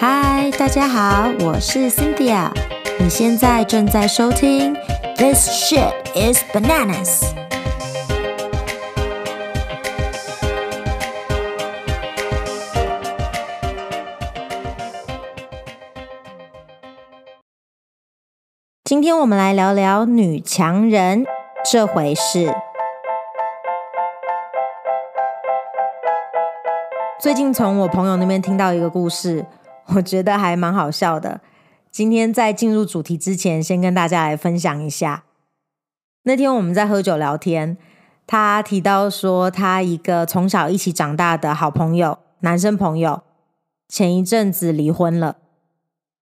嗨，大家好，我是 Cynthia。你现在正在收听《This Shit Is Bananas》。今天我们来聊聊女强人这回事。最近从我朋友那边听到一个故事。我觉得还蛮好笑的。今天在进入主题之前，先跟大家来分享一下。那天我们在喝酒聊天，他提到说，他一个从小一起长大的好朋友，男生朋友，前一阵子离婚了。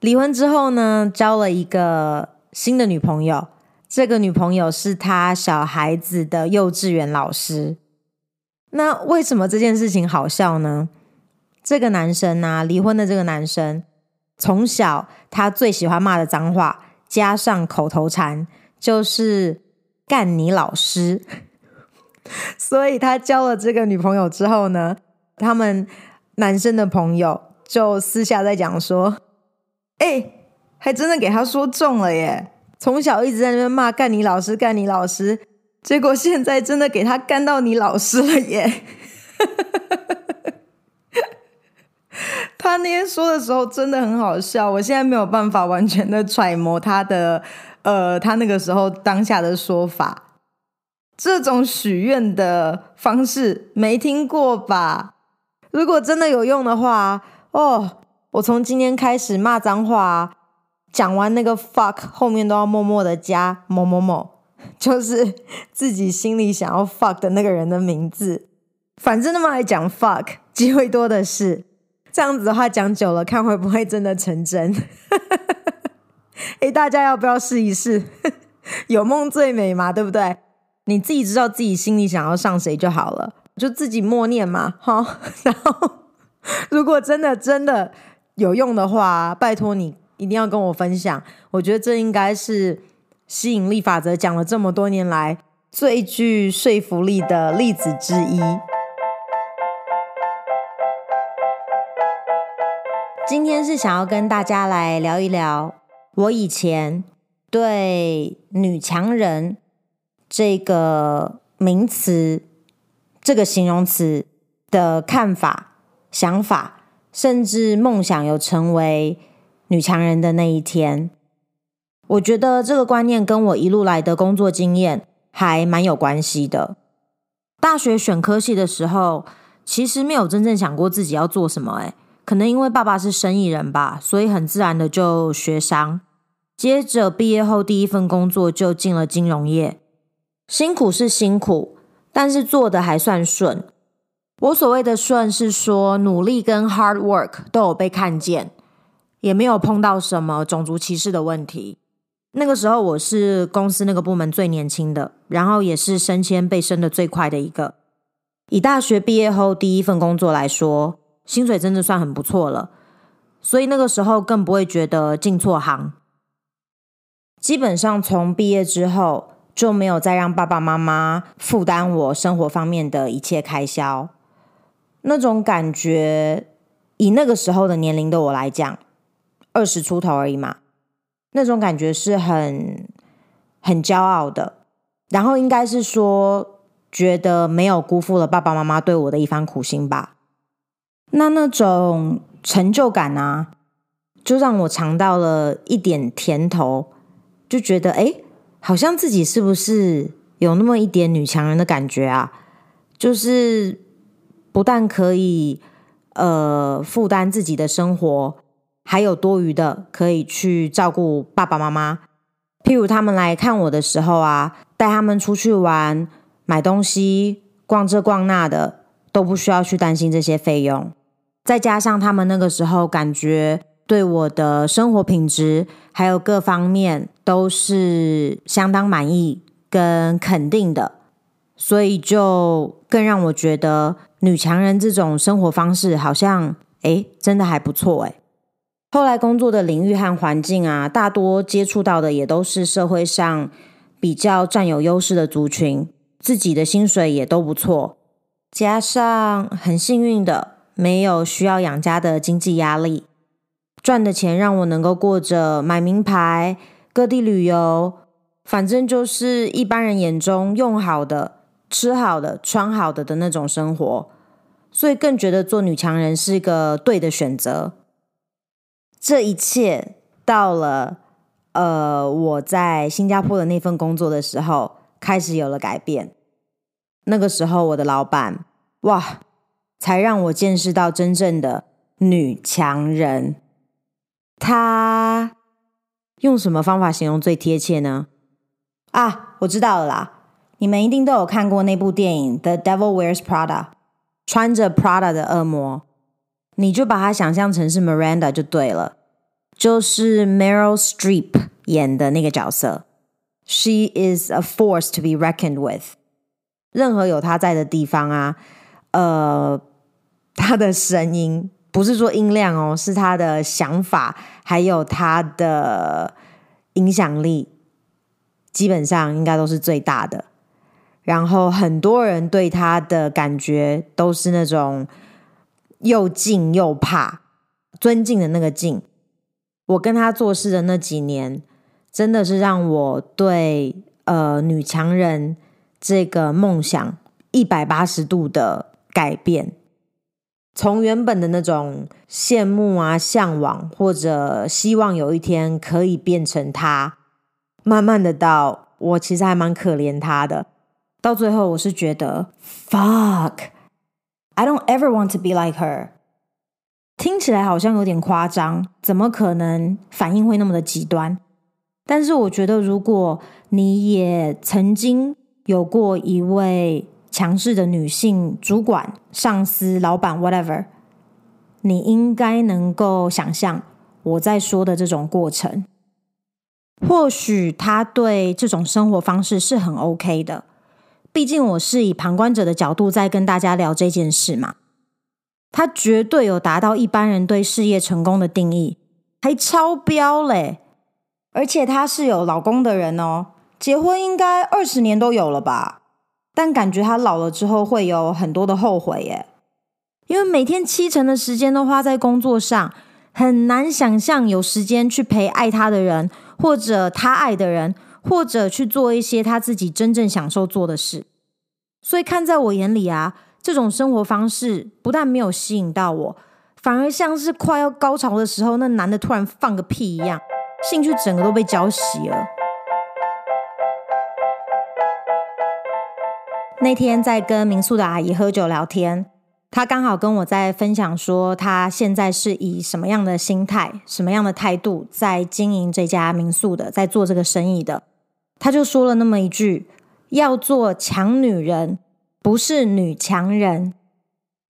离婚之后呢，交了一个新的女朋友。这个女朋友是他小孩子的幼稚园老师。那为什么这件事情好笑呢？这个男生啊，离婚的这个男生，从小他最喜欢骂的脏话，加上口头禅，就是“干你老师”。所以他交了这个女朋友之后呢，他们男生的朋友就私下在讲说：“哎，还真的给他说中了耶！从小一直在那边骂‘干你老师’，干你老师，结果现在真的给他干到你老师了耶！” 他那天说的时候真的很好笑，我现在没有办法完全的揣摩他的，呃，他那个时候当下的说法。这种许愿的方式没听过吧？如果真的有用的话，哦，我从今天开始骂脏话，讲完那个 fuck 后面都要默默的加某某某，就是自己心里想要 fuck 的那个人的名字。反正那么爱讲 fuck，机会多的是。这样子的话讲久了，看会不会真的成真？哎，大家要不要试一试？有梦最美嘛，对不对？你自己知道自己心里想要上谁就好了，就自己默念嘛，哈。然后，如果真的真的有用的话，拜托你一定要跟我分享。我觉得这应该是吸引力法则讲了这么多年来最具说服力的例子之一。今天是想要跟大家来聊一聊我以前对“女强人”这个名词、这个形容词的看法、想法，甚至梦想有成为女强人的那一天。我觉得这个观念跟我一路来的工作经验还蛮有关系的。大学选科系的时候，其实没有真正想过自己要做什么，哎。可能因为爸爸是生意人吧，所以很自然的就学商。接着毕业后第一份工作就进了金融业，辛苦是辛苦，但是做的还算顺。我所谓的顺是说努力跟 hard work 都有被看见，也没有碰到什么种族歧视的问题。那个时候我是公司那个部门最年轻的，然后也是升迁被升的最快的一个。以大学毕业后第一份工作来说。薪水真的算很不错了，所以那个时候更不会觉得进错行。基本上从毕业之后就没有再让爸爸妈妈负担我生活方面的一切开销。那种感觉，以那个时候的年龄的我来讲，二十出头而已嘛，那种感觉是很很骄傲的。然后应该是说，觉得没有辜负了爸爸妈妈对我的一番苦心吧。那那种成就感啊，就让我尝到了一点甜头，就觉得诶，好像自己是不是有那么一点女强人的感觉啊？就是不但可以呃负担自己的生活，还有多余的可以去照顾爸爸妈妈。譬如他们来看我的时候啊，带他们出去玩、买东西、逛这逛那的。都不需要去担心这些费用，再加上他们那个时候感觉对我的生活品质还有各方面都是相当满意跟肯定的，所以就更让我觉得女强人这种生活方式好像诶真的还不错诶。后来工作的领域和环境啊，大多接触到的也都是社会上比较占有优势的族群，自己的薪水也都不错。加上很幸运的没有需要养家的经济压力，赚的钱让我能够过着买名牌、各地旅游，反正就是一般人眼中用好的、吃好的、穿好的的那种生活，所以更觉得做女强人是一个对的选择。这一切到了呃我在新加坡的那份工作的时候，开始有了改变。那个时候我的老板，哇，才让我见识到真正的女强人。她用什么方法形容最贴切呢？啊，我知道了啦！你们一定都有看过那部电影《The Devil Wears Prada》，穿着 Prada 的恶魔，你就把它想象成是 Miranda 就对了，就是 Meryl Streep 演的那个角色。She is a force to be reckoned with。任何有她在的地方啊，呃，他的声音。不是说音量哦，是他的想法，还有他的影响力，基本上应该都是最大的。然后很多人对他的感觉都是那种又敬又怕，尊敬的那个敬。我跟他做事的那几年，真的是让我对呃女强人这个梦想一百八十度的改变。从原本的那种羡慕啊、向往，或者希望有一天可以变成他，慢慢的到我其实还蛮可怜他的，到最后我是觉得 fuck，I don't ever want to be like her。听起来好像有点夸张，怎么可能反应会那么的极端？但是我觉得，如果你也曾经有过一位。强势的女性主管、上司、老板，whatever，你应该能够想象我在说的这种过程。或许他对这种生活方式是很 OK 的，毕竟我是以旁观者的角度在跟大家聊这件事嘛。他绝对有达到一般人对事业成功的定义，还超标嘞！而且他是有老公的人哦，结婚应该二十年都有了吧。但感觉他老了之后会有很多的后悔耶，因为每天七成的时间都花在工作上，很难想象有时间去陪爱他的人，或者他爱的人，或者去做一些他自己真正享受做的事。所以看在我眼里啊，这种生活方式不但没有吸引到我，反而像是快要高潮的时候，那男的突然放个屁一样，兴趣整个都被浇熄了。那天在跟民宿的阿姨喝酒聊天，她刚好跟我在分享说，她现在是以什么样的心态、什么样的态度在经营这家民宿的，在做这个生意的。她就说了那么一句：“要做强女人，不是女强人。”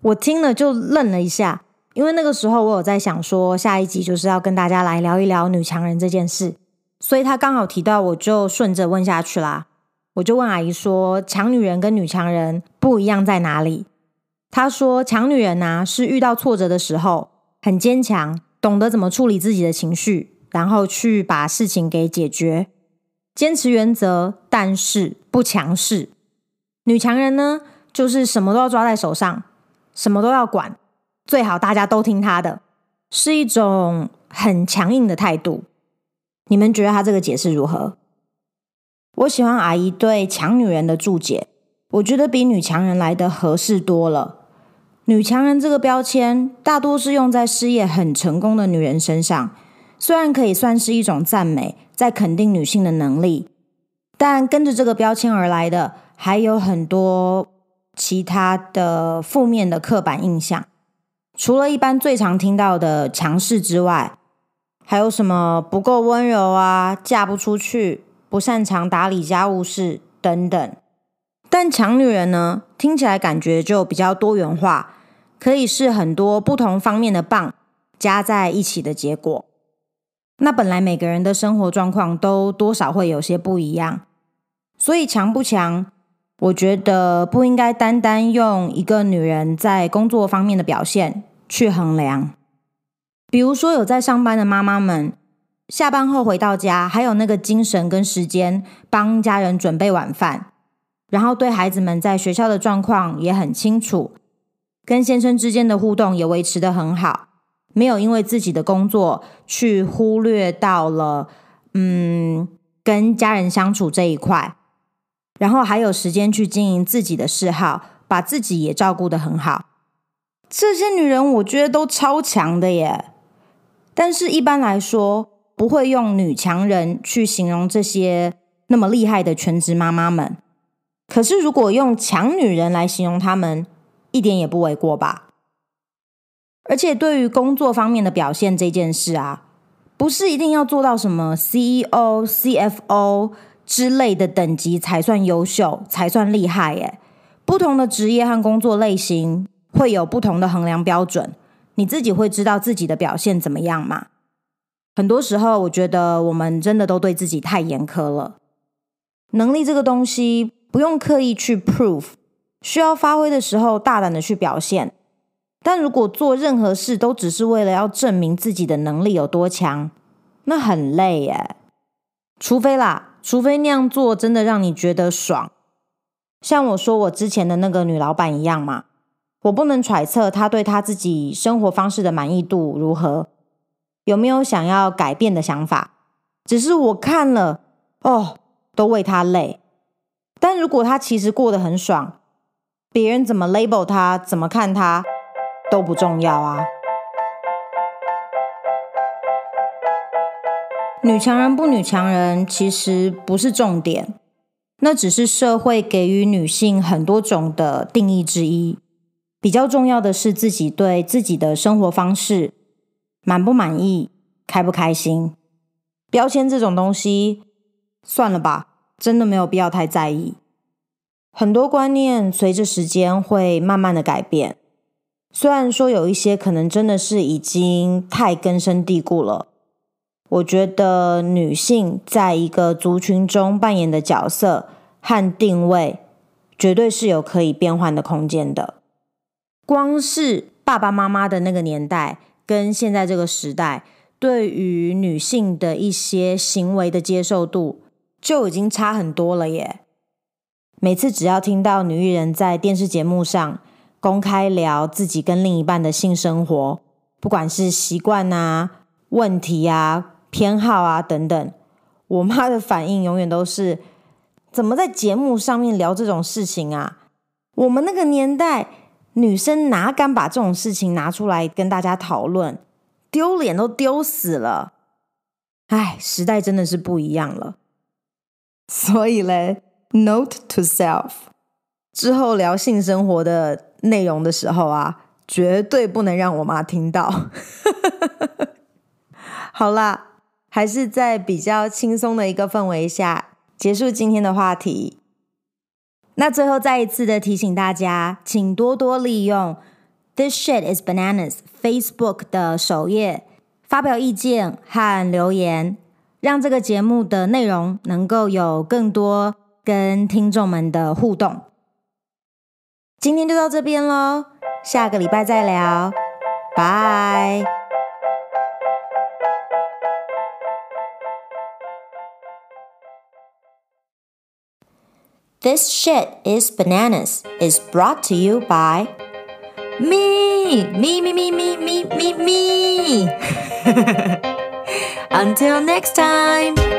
我听了就愣了一下，因为那个时候我有在想说，下一集就是要跟大家来聊一聊女强人这件事，所以她刚好提到，我就顺着问下去啦。我就问阿姨说：“强女人跟女强人不一样在哪里？”她说：“强女人呐、是遇到挫折的时候很坚强，懂得怎么处理自己的情绪，然后去把事情给解决，坚持原则，但是不强势。女强人呢，就是什么都要抓在手上，什么都要管，最好大家都听她的，是一种很强硬的态度。你们觉得她这个解释如何？”我喜欢阿姨对强女人的注解，我觉得比女强人来的合适多了。女强人这个标签大多是用在事业很成功的女人身上，虽然可以算是一种赞美，在肯定女性的能力，但跟着这个标签而来的还有很多其他的负面的刻板印象。除了一般最常听到的强势之外，还有什么不够温柔啊，嫁不出去。不擅长打理家务事等等，但强女人呢，听起来感觉就比较多元化，可以是很多不同方面的棒加在一起的结果。那本来每个人的生活状况都多少会有些不一样，所以强不强，我觉得不应该单单用一个女人在工作方面的表现去衡量。比如说有在上班的妈妈们。下班后回到家，还有那个精神跟时间帮家人准备晚饭，然后对孩子们在学校的状况也很清楚，跟先生之间的互动也维持的很好，没有因为自己的工作去忽略到了，嗯，跟家人相处这一块，然后还有时间去经营自己的嗜好，把自己也照顾的很好。这些女人我觉得都超强的耶，但是一般来说不会用女强人去形容这些那么厉害的全职妈妈们。可是如果用强女人来形容她们，一点也不为过吧？而且对于工作方面的表现这件事啊，不是一定要做到什么 CEO、CFO 之类的等级才算优秀，才算厉害耶。不同的职业和工作类型。会有不同的衡量标准，你自己会知道自己的表现怎么样吗？很多时候，我觉得我们真的都对自己太严苛了。能力这个东西不用刻意去 prove，需要发挥的时候大胆的去表现。但如果做任何事都只是为了要证明自己的能力有多强，那很累耶。除非啦，除非那样做真的让你觉得爽，像我说我之前的那个女老板一样嘛。我不能揣测她对她自己生活方式的满意度如何，有没有想要改变的想法。只是我看了，哦，都为他累。但如果他其实过得很爽，别人怎么 label 他，怎么看他都不重要啊。女强人不女强人，其实不是重点，那只是社会给予女性很多种的定义之一。比较重要的是自己对自己的生活方式满不满意，开不开心。标签这种东西，算了吧，真的没有必要太在意。很多观念随着时间会慢慢的改变，虽然说有一些可能真的是已经太根深蒂固了。我觉得女性在一个族群中扮演的角色和定位，绝对是有可以变换的空间的。光是爸爸妈妈的那个年代，跟现在这个时代，对于女性的一些行为的接受度就已经差很多了耶。每次只要听到女艺人在电视节目上公开聊自己跟另一半的性生活，不管是习惯啊、问题啊、偏好啊等等，我妈的反应永远都是：怎么在节目上面聊这种事情啊？我们那个年代。女生哪敢把这种事情拿出来跟大家讨论？丢脸都丢死了！哎，时代真的是不一样了。所以嘞，Note to self，之后聊性生活的内容的时候啊，绝对不能让我妈听到。好啦，还是在比较轻松的一个氛围下结束今天的话题。那最后再一次的提醒大家，请多多利用 This shit is bananas Facebook 的首页发表意见和留言，让这个节目的内容能够有更多跟听众们的互动。今天就到这边喽，下个礼拜再聊，拜。This shit is bananas is brought to you by me, me, me, me, me, me, me, me. Until next time.